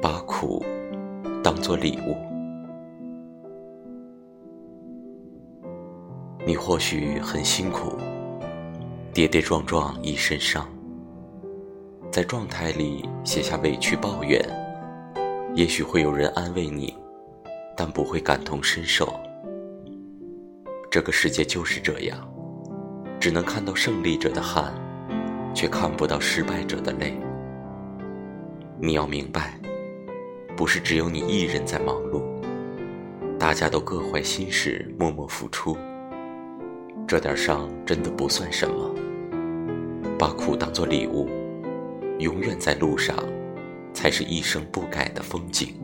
把苦当作礼物。你或许很辛苦，跌跌撞撞一身伤，在状态里写下委屈抱怨，也许会有人安慰你，但不会感同身受。这个世界就是这样，只能看到胜利者的汗，却看不到失败者的泪。你要明白，不是只有你一人在忙碌，大家都各怀心事，默默付出。这点伤真的不算什么，把苦当作礼物，永远在路上，才是一生不改的风景。